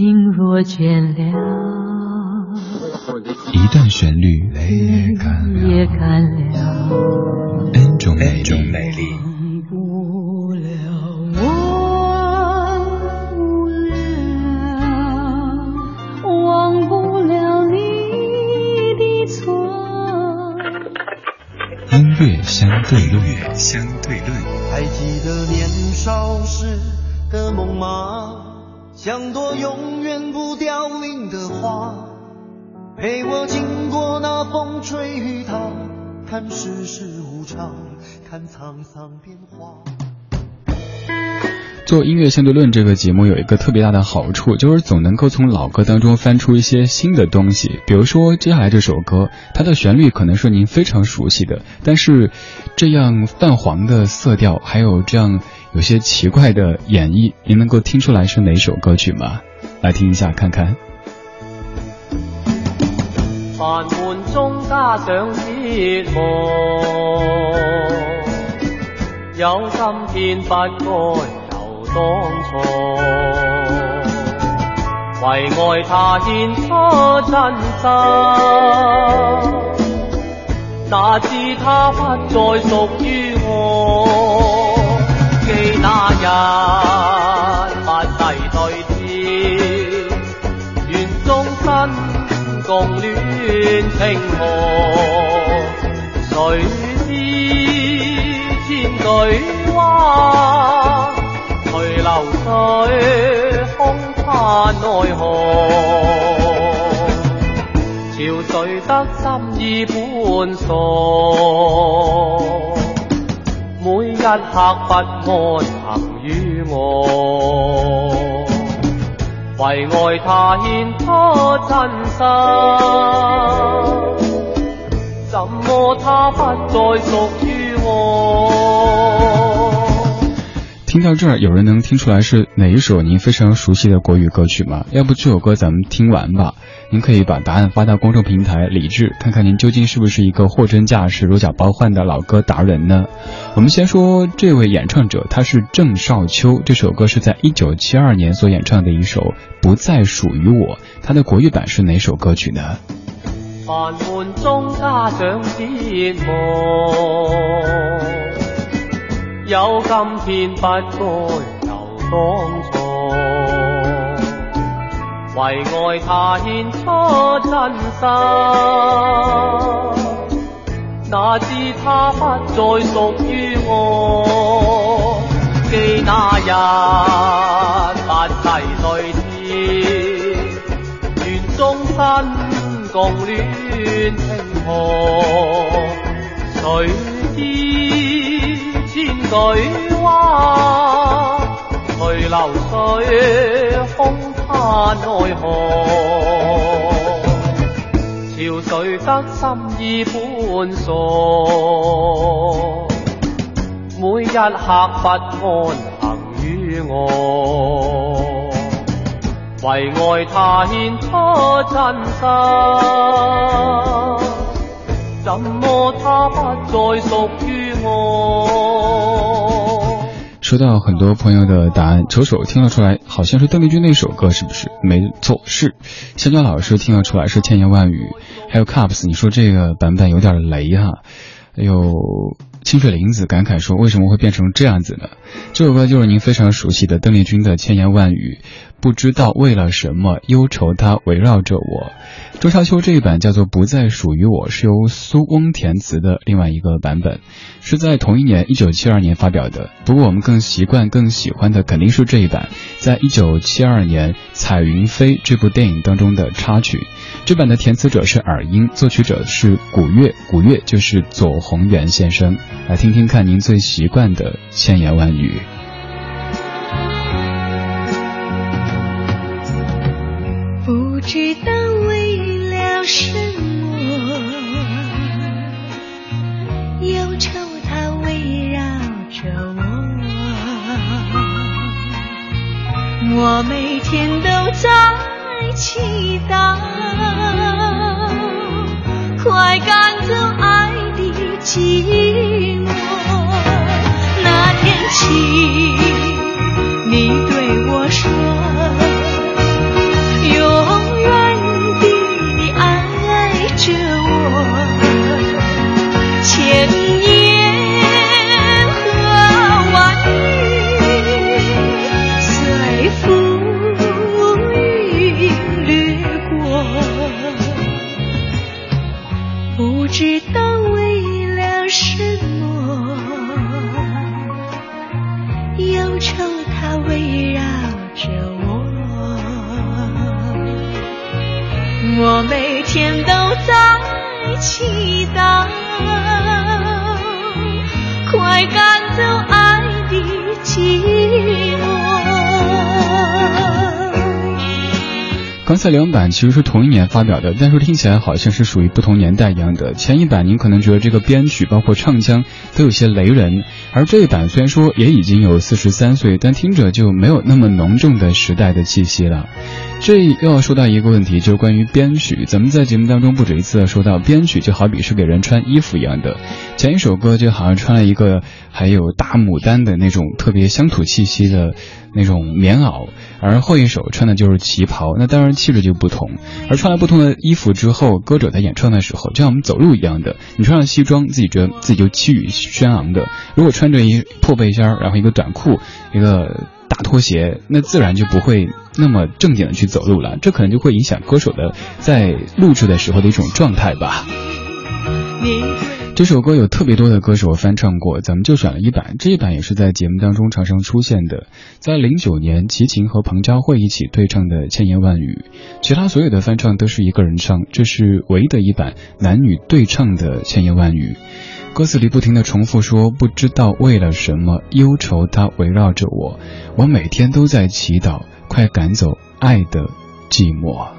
心若倦了，一段旋律，泪也干了，N 种美丽。音乐相对论，相对论。还记得年少时的梦吗？像朵永远不凋零的花，陪我经过那风吹雨打，看世事无常，看沧桑变化。做音乐相对论这个节目有一个特别大的好处，就是总能够从老歌当中翻出一些新的东西。比如说接下来这首歌，它的旋律可能是您非常熟悉的，但是这样泛黄的色调，还有这样有些奇怪的演绎，您能够听出来是哪首歌曲吗？来听一下看看。烦闷中加上折磨，有今天不该。当初为爱他献出真心，哪知他不再属于我。那日万世对天，愿终身共恋情河。谁知千句话随。流水空叹奈何，潮水得心意半傻，每一刻不安行与我，为爱他献出真心，怎么他不再属于我？听到这儿，有人能听出来是哪一首您非常熟悉的国语歌曲吗？要不这首歌咱们听完吧。您可以把答案发到公众平台理智，看看您究竟是不是一个货真价实、如假包换的老歌达人呢？我们先说这位演唱者，他是郑少秋。这首歌是在一九七二年所演唱的一首《不再属于我》，他的国语版是哪首歌曲呢？烦闷中加上折磨。有今天不该由当初，为爱他献出真心，哪知他不再属于我。记那日万世对天，愿终身共恋情河，谁知？千对话，随流水，空叹奈何。潮水得心意半傻，每一刻不安行与我，为爱他献出真心，怎么他不再属于我？收到很多朋友的答案，瞅瞅听了出来，好像是邓丽君那首歌，是不是？没错，是。香蕉老师听了出来是千言万语，还有 Cups，你说这个版本有点雷哈。还有清水玲子感慨说，为什么会变成这样子呢？这首歌就是您非常熟悉的邓丽君的千言万语。不知道为了什么忧愁，它围绕着我。周少秋这一版叫做《不再属于我》，是由苏翁填词的另外一个版本，是在同一年一九七二年发表的。不过我们更习惯、更喜欢的肯定是这一版，在一九七二年《彩云飞》这部电影当中的插曲。这版的填词者是尔英，作曲者是古月，古月就是左宏元先生。来听听看您最习惯的千言万语。祈祷，快赶走爱的寂寞。那天起，天都在祈祷，快赶走爱的寂寞刚才两版其实是同一年发表的，但是听起来好像是属于不同年代一样的。前一版您可能觉得这个编曲包括唱腔都有些雷人，而这一版虽然说也已经有四十三岁，但听着就没有那么浓重的时代的气息了。这又要说到一个问题，就是关于编曲。咱们在节目当中不止一次的说到，编曲就好比是给人穿衣服一样的。前一首歌就好像穿了一个还有大牡丹的那种特别乡土气息的那种棉袄。而后一首穿的就是旗袍，那当然气质就不同。而穿了不同的衣服之后，歌者在演唱的时候，就像我们走路一样的，你穿上西装，自己觉得自己就气宇轩昂的；如果穿着一破背心，然后一个短裤，一个大拖鞋，那自然就不会那么正经的去走路了。这可能就会影响歌手的在录制的时候的一种状态吧。你这首歌有特别多的歌手翻唱过，咱们就选了一版。这一版也是在节目当中常常出现的，在零九年齐秦和彭佳慧一起对唱的《千言万语》，其他所有的翻唱都是一个人唱，这是唯一的一版男女对唱的《千言万语》。歌词里不停的重复说：“不知道为了什么，忧愁它围绕着我，我每天都在祈祷，快赶走爱的寂寞。”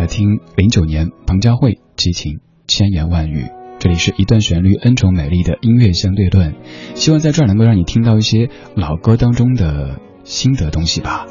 来听零九年彭佳慧齐秦《千言万语》。这里是一段旋律，n 种美丽的音乐相对论，希望在这儿能够让你听到一些老歌当中的新的东西吧。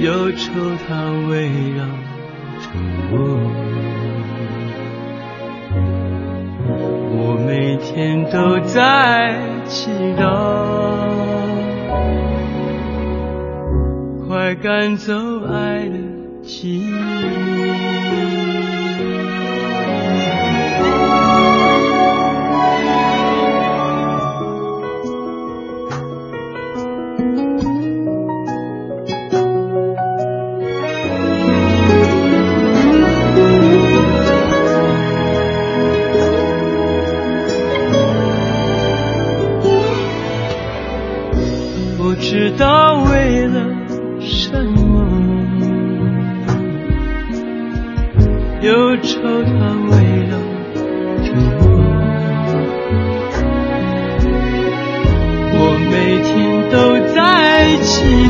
忧愁它围绕着我我每天都在祈祷快赶走爱的寂寞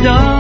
don't